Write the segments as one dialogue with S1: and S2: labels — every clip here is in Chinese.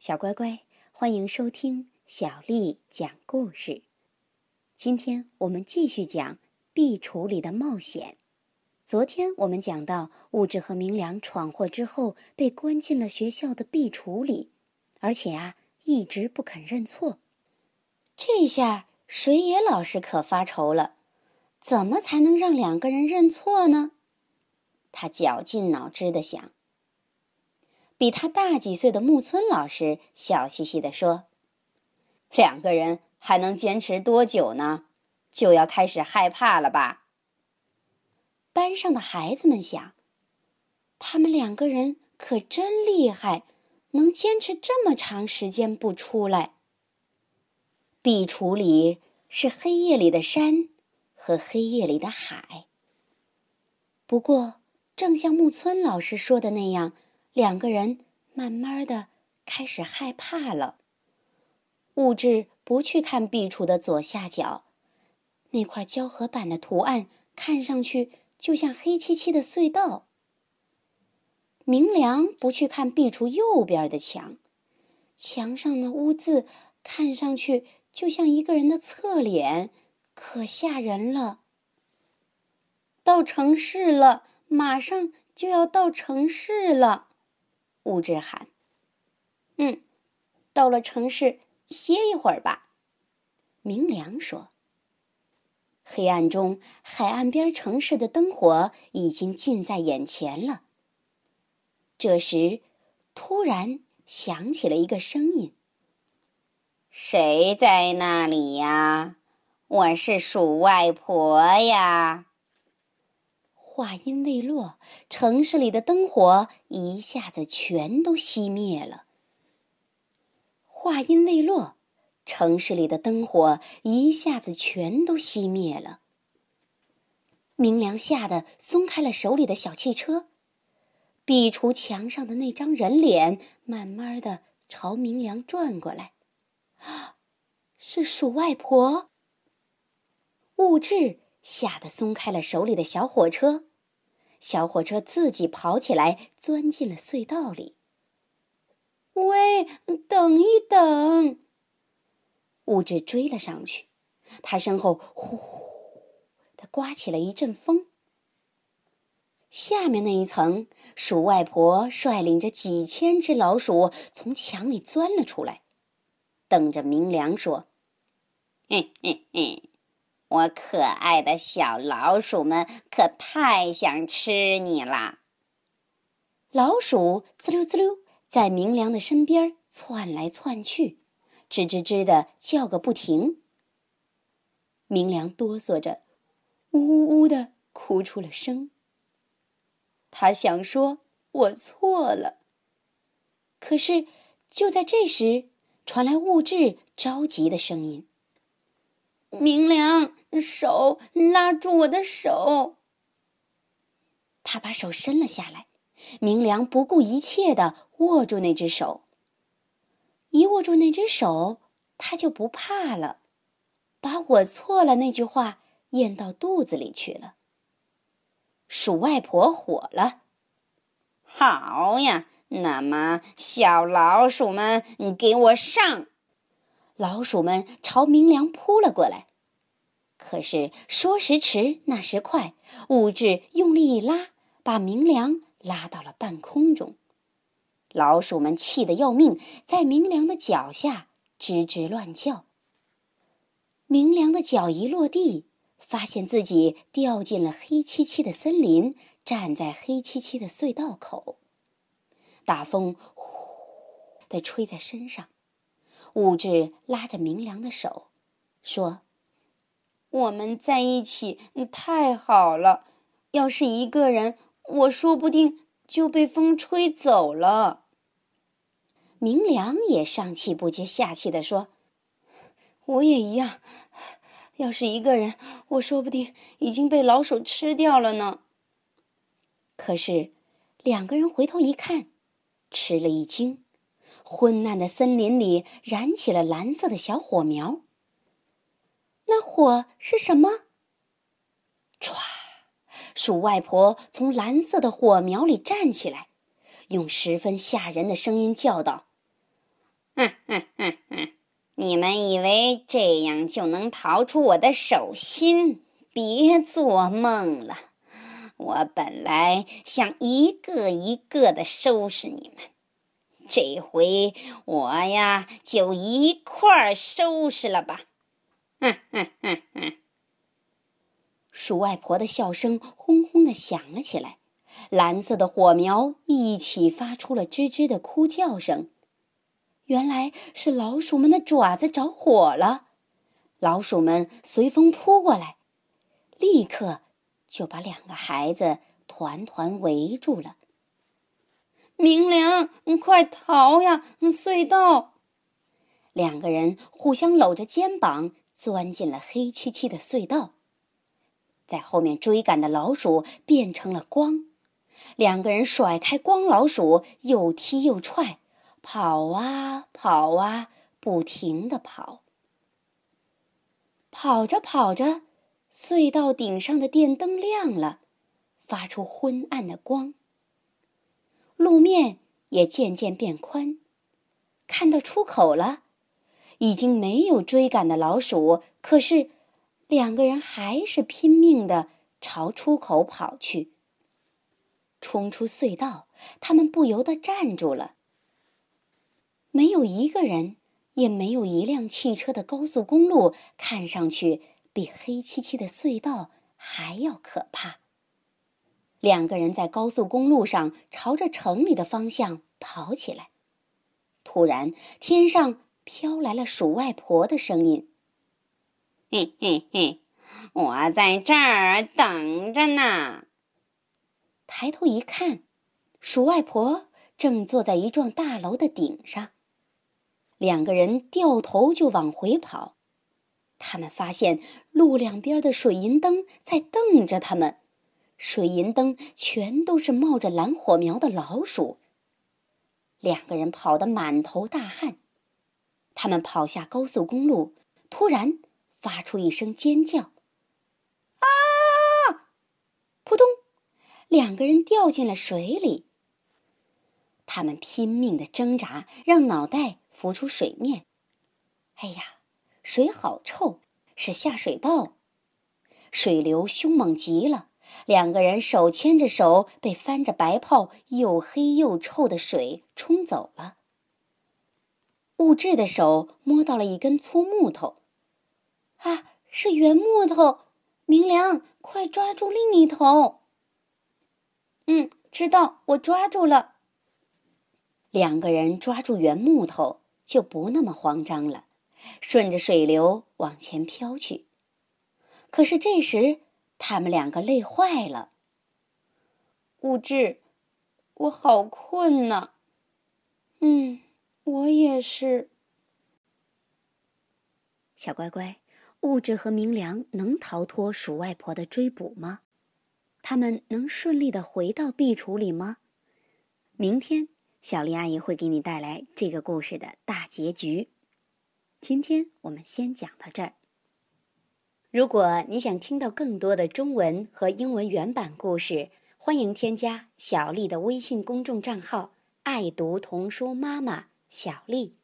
S1: 小乖乖，欢迎收听小丽讲故事。今天我们继续讲壁橱里的冒险。昨天我们讲到，物质和明良闯祸之后，被关进了学校的壁橱里，而且啊，一直不肯认错。这下水野老师可发愁了，怎么才能让两个人认错呢？他绞尽脑汁的想。比他大几岁的木村老师笑嘻嘻地说：“两个人还能坚持多久呢？就要开始害怕了吧？”班上的孩子们想：“他们两个人可真厉害，能坚持这么长时间不出来。”壁橱里是黑夜里的山和黑夜里的海。不过，正像木村老师说的那样。两个人慢慢的开始害怕了。物质不去看壁橱的左下角，那块胶合板的图案看上去就像黑漆漆的隧道。明良不去看壁橱右边的墙，墙上的污渍看上去就像一个人的侧脸，可吓人了。到城市了，马上就要到城市了。物质喊：“嗯，到了城市歇一会儿吧。”明良说。黑暗中，海岸边城市的灯火已经近在眼前了。这时，突然响起了一个声音：“谁在那里呀？我是鼠外婆呀。”话音未落，城市里的灯火一下子全都熄灭了。话音未落，城市里的灯火一下子全都熄灭了。明良吓得松开了手里的小汽车，壁橱墙上的那张人脸慢慢的朝明良转过来，啊，是鼠外婆。物质吓得松开了手里的小火车。小火车自己跑起来，钻进了隧道里。喂，等一等！物质追了上去，他身后呼呼的刮起了一阵风。下面那一层，鼠外婆率领着几千只老鼠从墙里钻了出来，瞪着明良说：“嘿嘿嘿。”我可爱的小老鼠们可太想吃你啦！老鼠滋溜滋溜在明良的身边窜来窜去，吱吱吱的叫个不停。明良哆嗦着，呜呜呜的哭出了声。他想说：“我错了。”可是就在这时，传来物质着急的声音。明良，手拉住我的手。他把手伸了下来，明良不顾一切的握住那只手。一握住那只手，他就不怕了，把我错了那句话咽到肚子里去了。鼠外婆火了，好呀，那么小老鼠们，你给我上！老鼠们朝明良扑了过来，可是说时迟，那时快，物质用力一拉，把明良拉到了半空中。老鼠们气得要命，在明良的脚下吱吱乱叫。明良的脚一落地，发现自己掉进了黑漆漆的森林，站在黑漆漆的隧道口。大风呼的吹在身上。物质拉着明良的手，说：“我们在一起太好了，要是一个人，我说不定就被风吹走了。”明良也上气不接下气的说：“我也一样，要是一个人，我说不定已经被老鼠吃掉了呢。”可是，两个人回头一看，吃了一惊。昏暗的森林里燃起了蓝色的小火苗。那火是什么？唰！鼠外婆从蓝色的火苗里站起来，用十分吓人的声音叫道：“
S2: 哼哼哼哼！你们以为这样就能逃出我的手心？别做梦了！我本来想一个一个的收拾你们，这回我呀就一块儿收拾了吧！哼哼哼哼！
S1: 鼠外婆的笑声轰轰的响了起来，蓝色的火苗一起发出了吱吱的哭叫声。原来是老鼠们的爪子着火了，老鼠们随风扑过来，立刻就把两个孩子团团围住了。
S3: 明良，快逃呀！隧道！
S1: 两个人互相搂着肩膀，钻进了黑漆漆的隧道。在后面追赶的老鼠变成了光，两个人甩开光老鼠，又踢又踹。跑啊跑啊，不停的跑。跑着跑着，隧道顶上的电灯亮了，发出昏暗的光。路面也渐渐变宽，看到出口了，已经没有追赶的老鼠。可是，两个人还是拼命的朝出口跑去。冲出隧道，他们不由得站住了。没有一个人，也没有一辆汽车的高速公路，看上去比黑漆漆的隧道还要可怕。两个人在高速公路上朝着城里的方向跑起来。突然，天上飘来了鼠外婆的声音：“
S2: 嘿嘿嘿，我在这儿等着呢。”
S1: 抬头一看，鼠外婆正坐在一幢大楼的顶上。两个人掉头就往回跑，他们发现路两边的水银灯在瞪着他们，水银灯全都是冒着蓝火苗的老鼠。两个人跑得满头大汗，他们跑下高速公路，突然发出一声尖叫：“啊！”扑通，两个人掉进了水里。他们拼命的挣扎，让脑袋。浮出水面，哎呀，水好臭，是下水道，水流凶猛极了。两个人手牵着手，被翻着白泡、又黑又臭的水冲走了。物质的手摸到了一根粗木头，啊，是圆木头！明良，快抓住另一头。
S3: 嗯，知道，我抓住了。
S1: 两个人抓住圆木头。就不那么慌张了，顺着水流往前飘去。可是这时，他们两个累坏了。
S3: 物质，我好困呐。嗯，我也是。
S1: 小乖乖，物质和明良能逃脱鼠外婆的追捕吗？他们能顺利的回到壁橱里吗？明天。小丽阿姨会给你带来这个故事的大结局。今天我们先讲到这儿。如果你想听到更多的中文和英文原版故事，欢迎添加小丽的微信公众账号“爱读童书妈妈小丽”。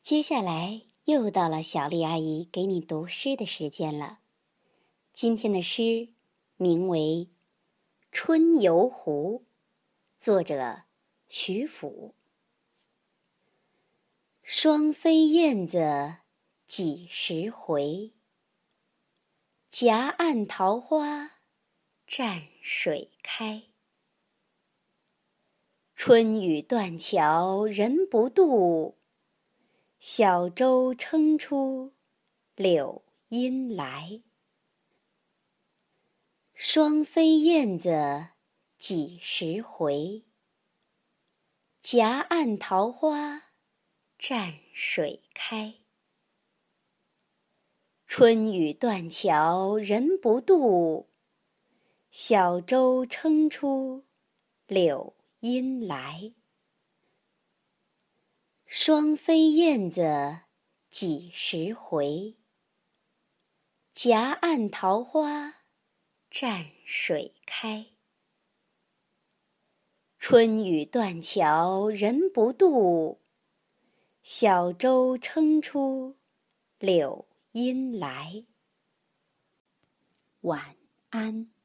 S1: 接下来又到了小丽阿姨给你读诗的时间了。今天的诗名为《春游湖》，作者。徐府，双飞燕子几时回？夹岸桃花蘸水开。春雨断桥人不渡，小舟撑出柳阴来。双飞燕子几时回？夹岸桃花蘸水开。春雨断桥人不渡，小舟撑出柳阴来。双飞燕子几时回？夹岸桃花蘸水开。春雨断桥人不渡，小舟撑出柳阴来。晚安。